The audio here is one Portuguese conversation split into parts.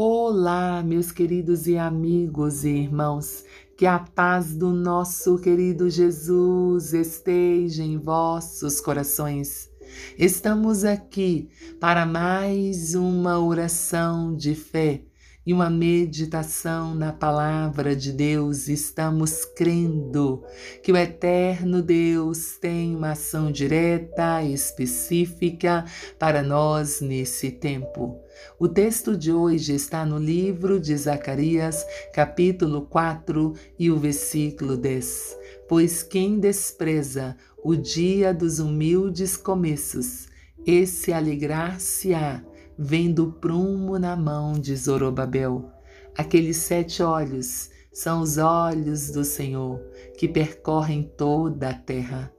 Olá, meus queridos e amigos e irmãos, que a paz do nosso querido Jesus esteja em vossos corações. Estamos aqui para mais uma oração de fé e uma meditação na palavra de Deus, estamos crendo que o eterno Deus tem uma ação direta, específica para nós nesse tempo. O texto de hoje está no livro de Zacarias, capítulo 4 e o versículo 10. Pois quem despreza o dia dos humildes começos, esse alegrar-se-á vendo o prumo na mão de Zorobabel. Aqueles sete olhos são os olhos do Senhor que percorrem toda a terra.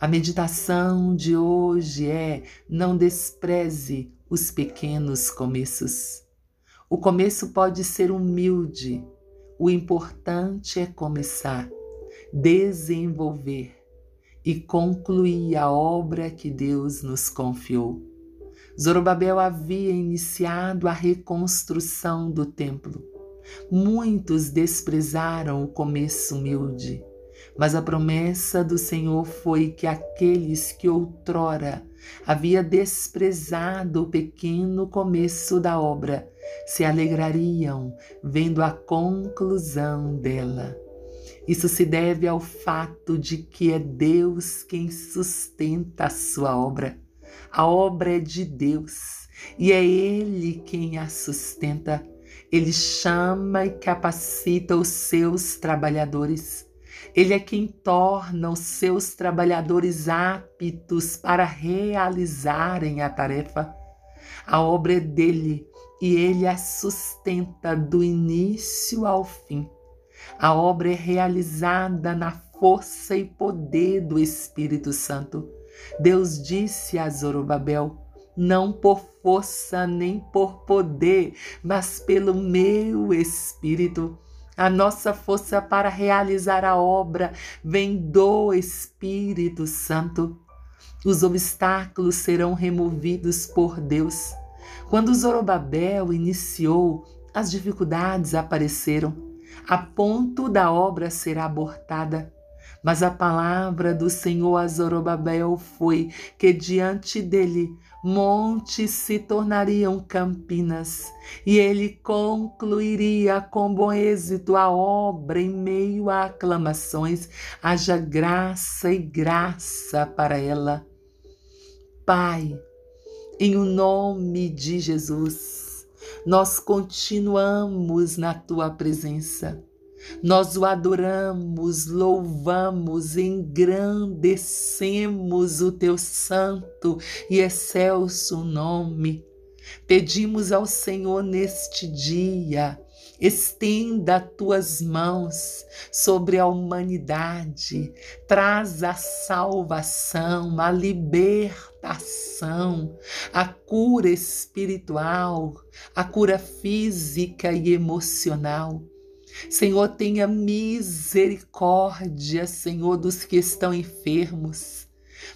A meditação de hoje é: não despreze os pequenos começos. O começo pode ser humilde, o importante é começar, desenvolver e concluir a obra que Deus nos confiou. Zorobabel havia iniciado a reconstrução do templo. Muitos desprezaram o começo humilde, mas a promessa do Senhor foi que aqueles que outrora havia desprezado o pequeno começo da obra se alegrariam vendo a conclusão dela. Isso se deve ao fato de que é Deus quem sustenta a sua obra. A obra é de Deus e é Ele quem a sustenta. Ele chama e capacita os seus trabalhadores. Ele é quem torna os seus trabalhadores aptos para realizarem a tarefa. A obra é dele e ele a sustenta do início ao fim. A obra é realizada na força e poder do Espírito Santo. Deus disse a Zorobabel: não por força nem por poder, mas pelo meu espírito. A nossa força para realizar a obra vem do Espírito Santo. Os obstáculos serão removidos por Deus. Quando Zorobabel iniciou, as dificuldades apareceram, a ponto da obra ser abortada. Mas a palavra do Senhor a Zorobabel foi que diante dele montes se tornariam campinas, e ele concluiria com bom êxito a obra em meio a aclamações, haja graça e graça para ela. Pai, em o nome de Jesus, nós continuamos na tua presença nós o adoramos, louvamos, engrandecemos o teu santo e excelso nome. Pedimos ao Senhor neste dia, estenda tuas mãos sobre a humanidade, traz a salvação, a libertação, a cura espiritual, a cura física e emocional. Senhor, tenha misericórdia, Senhor, dos que estão enfermos.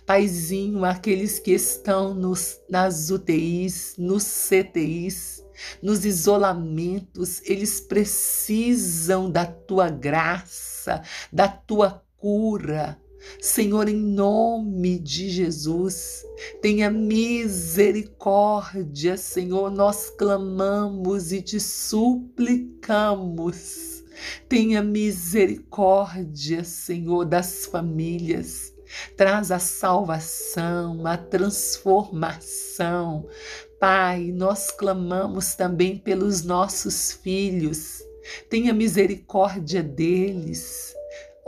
Paizinho, aqueles que estão nos, nas UTIs, nos CTIs, nos isolamentos, eles precisam da tua graça, da tua cura. Senhor, em nome de Jesus, tenha misericórdia, Senhor. Nós clamamos e te suplicamos. Tenha misericórdia, Senhor, das famílias. Traz a salvação, a transformação. Pai, nós clamamos também pelos nossos filhos. Tenha misericórdia deles.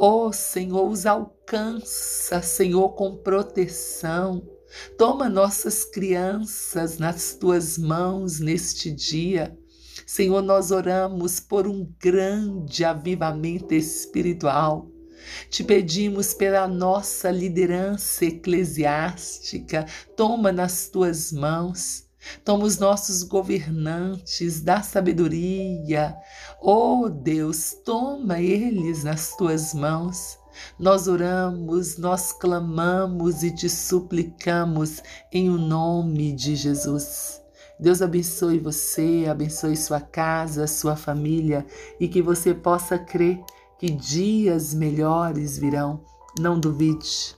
Ó oh, Senhor, os alcança, Senhor, com proteção. Toma nossas crianças nas tuas mãos neste dia. Senhor, nós oramos por um grande avivamento espiritual. Te pedimos pela nossa liderança eclesiástica, toma nas tuas mãos. Toma os nossos governantes, da sabedoria. Oh Deus, toma eles nas tuas mãos. Nós oramos, nós clamamos e te suplicamos em o nome de Jesus. Deus abençoe você, abençoe sua casa, sua família e que você possa crer que dias melhores virão. Não duvide.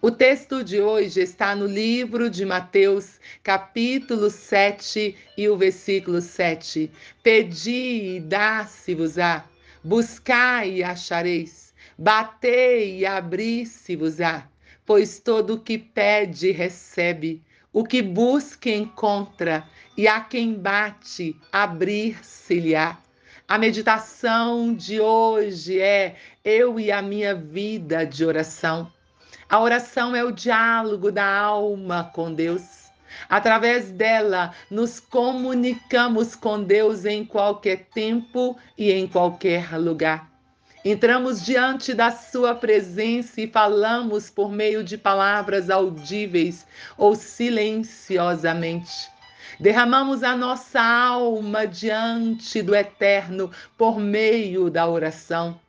O texto de hoje está no livro de Mateus, capítulo 7 e o versículo 7. Pedi e dá-se-vos-á Buscai e achareis, batei e abri-se-vos-á, pois todo o que pede recebe, o que busca encontra, e a quem bate abrir-se-lhe-á. A meditação de hoje é eu e a minha vida de oração. A oração é o diálogo da alma com Deus. Através dela, nos comunicamos com Deus em qualquer tempo e em qualquer lugar. Entramos diante da Sua presença e falamos por meio de palavras audíveis ou silenciosamente. Derramamos a nossa alma diante do Eterno por meio da oração.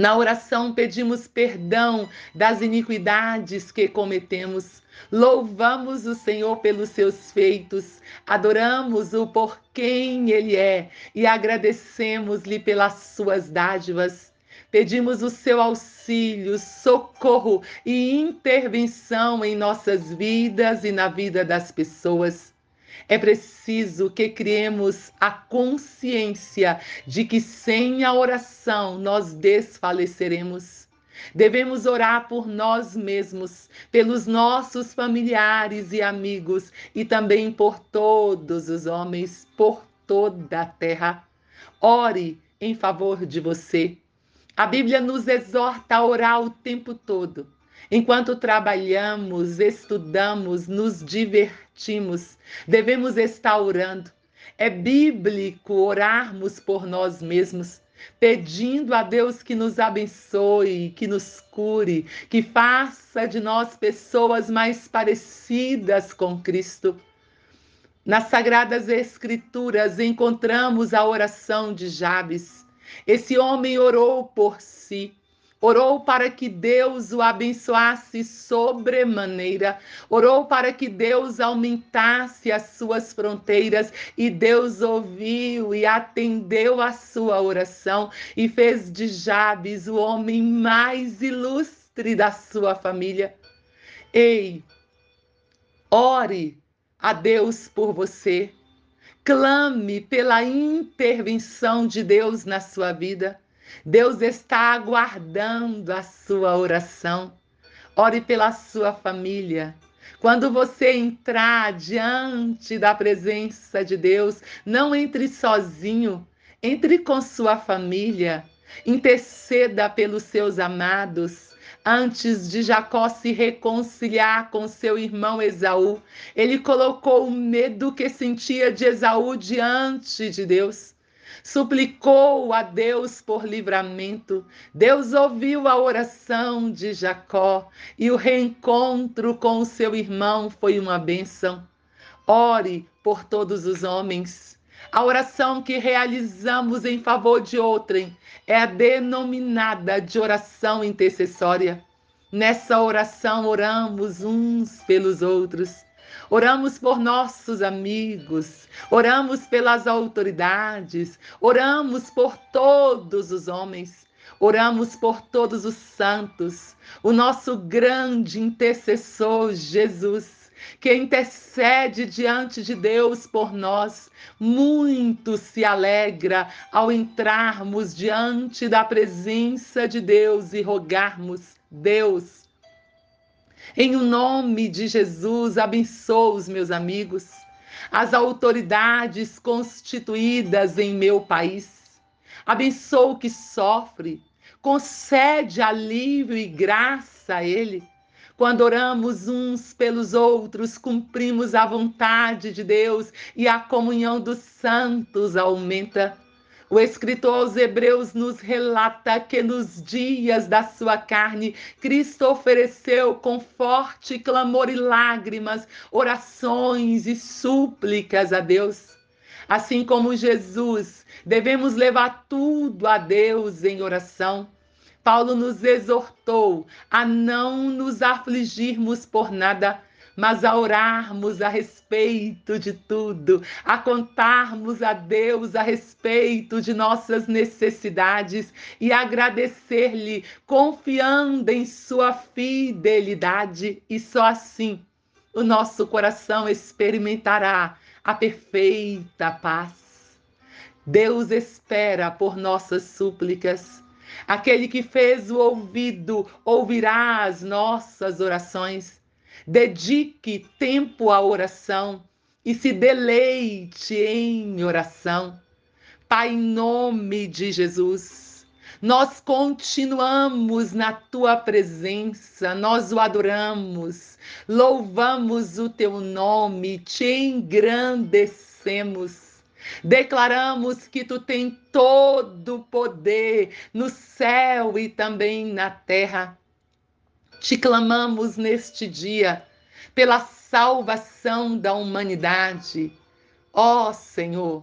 Na oração pedimos perdão das iniquidades que cometemos. Louvamos o Senhor pelos seus feitos, adoramos-o por quem ele é e agradecemos-lhe pelas suas dádivas. Pedimos o seu auxílio, socorro e intervenção em nossas vidas e na vida das pessoas. É preciso que criemos a consciência de que sem a oração nós desfaleceremos. Devemos orar por nós mesmos, pelos nossos familiares e amigos e também por todos os homens, por toda a terra. Ore em favor de você. A Bíblia nos exorta a orar o tempo todo. Enquanto trabalhamos, estudamos, nos divertimos, devemos estar orando. É bíblico orarmos por nós mesmos, pedindo a Deus que nos abençoe, que nos cure, que faça de nós pessoas mais parecidas com Cristo. Nas Sagradas Escrituras encontramos a oração de Jabes. Esse homem orou por si Orou para que Deus o abençoasse sobremaneira. Orou para que Deus aumentasse as suas fronteiras. E Deus ouviu e atendeu a sua oração e fez de Jabes o homem mais ilustre da sua família. Ei, ore a Deus por você. Clame pela intervenção de Deus na sua vida. Deus está aguardando a sua oração. Ore pela sua família. Quando você entrar diante da presença de Deus, não entre sozinho, entre com sua família. Interceda pelos seus amados. Antes de Jacó se reconciliar com seu irmão Esaú, ele colocou o medo que sentia de Esaú diante de Deus suplicou a Deus por livramento. Deus ouviu a oração de Jacó e o reencontro com o seu irmão foi uma bênção. Ore por todos os homens. A oração que realizamos em favor de outrem é a denominada de oração intercessória. Nessa oração oramos uns pelos outros. Oramos por nossos amigos, oramos pelas autoridades, oramos por todos os homens, oramos por todos os santos, o nosso grande intercessor Jesus, que intercede diante de Deus por nós, muito se alegra ao entrarmos diante da presença de Deus e rogarmos: Deus, em o nome de Jesus, abençoo os meus amigos, as autoridades constituídas em meu país. Abençoo o que sofre, concede alívio e graça a ele. Quando oramos uns pelos outros, cumprimos a vontade de Deus e a comunhão dos santos aumenta. O escritor aos Hebreus nos relata que nos dias da sua carne, Cristo ofereceu com forte clamor e lágrimas, orações e súplicas a Deus. Assim como Jesus, devemos levar tudo a Deus em oração. Paulo nos exortou a não nos afligirmos por nada, mas a orarmos a respeito de tudo, a contarmos a Deus a respeito de nossas necessidades e agradecer-lhe, confiando em sua fidelidade, e só assim o nosso coração experimentará a perfeita paz. Deus espera por nossas súplicas. Aquele que fez o ouvido ouvirá as nossas orações. Dedique tempo à oração e se deleite em oração. Pai, em nome de Jesus, nós continuamos na tua presença, nós o adoramos, louvamos o teu nome, te engrandecemos. Declaramos que tu tem todo o poder no céu e também na terra. Te clamamos neste dia pela salvação da humanidade. Ó oh, Senhor,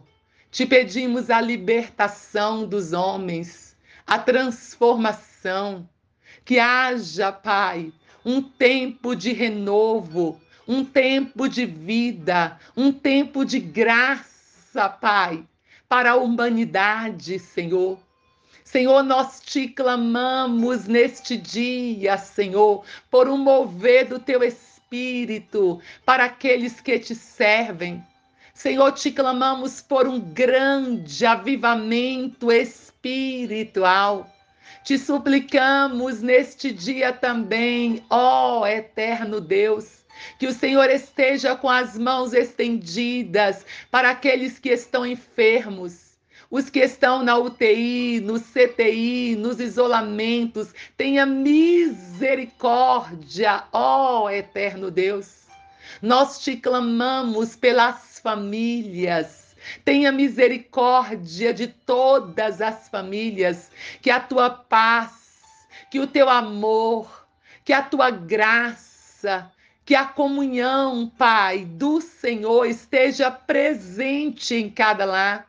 te pedimos a libertação dos homens, a transformação. Que haja, Pai, um tempo de renovo, um tempo de vida, um tempo de graça, Pai, para a humanidade, Senhor. Senhor, nós te clamamos neste dia, Senhor, por um mover do teu espírito para aqueles que te servem. Senhor, te clamamos por um grande avivamento espiritual. Te suplicamos neste dia também, ó eterno Deus, que o Senhor esteja com as mãos estendidas para aqueles que estão enfermos os que estão na UTI, no CTI, nos isolamentos, tenha misericórdia, ó eterno Deus. Nós te clamamos pelas famílias. Tenha misericórdia de todas as famílias, que a tua paz, que o teu amor, que a tua graça, que a comunhão, Pai, do Senhor esteja presente em cada lar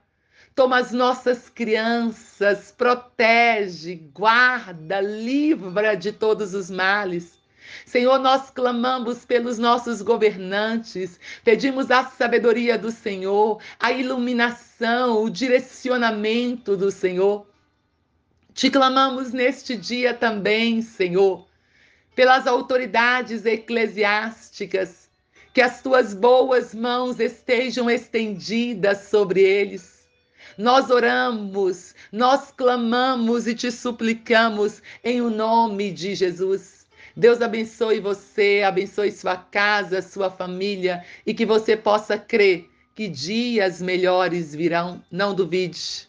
Toma as nossas crianças, protege, guarda, livra de todos os males. Senhor, nós clamamos pelos nossos governantes, pedimos a sabedoria do Senhor, a iluminação, o direcionamento do Senhor. Te clamamos neste dia também, Senhor, pelas autoridades eclesiásticas, que as tuas boas mãos estejam estendidas sobre eles nós oramos, nós clamamos e te suplicamos em o nome de Jesus. Deus abençoe você, abençoe sua casa, sua família e que você possa crer que dias melhores virão. Não duvide.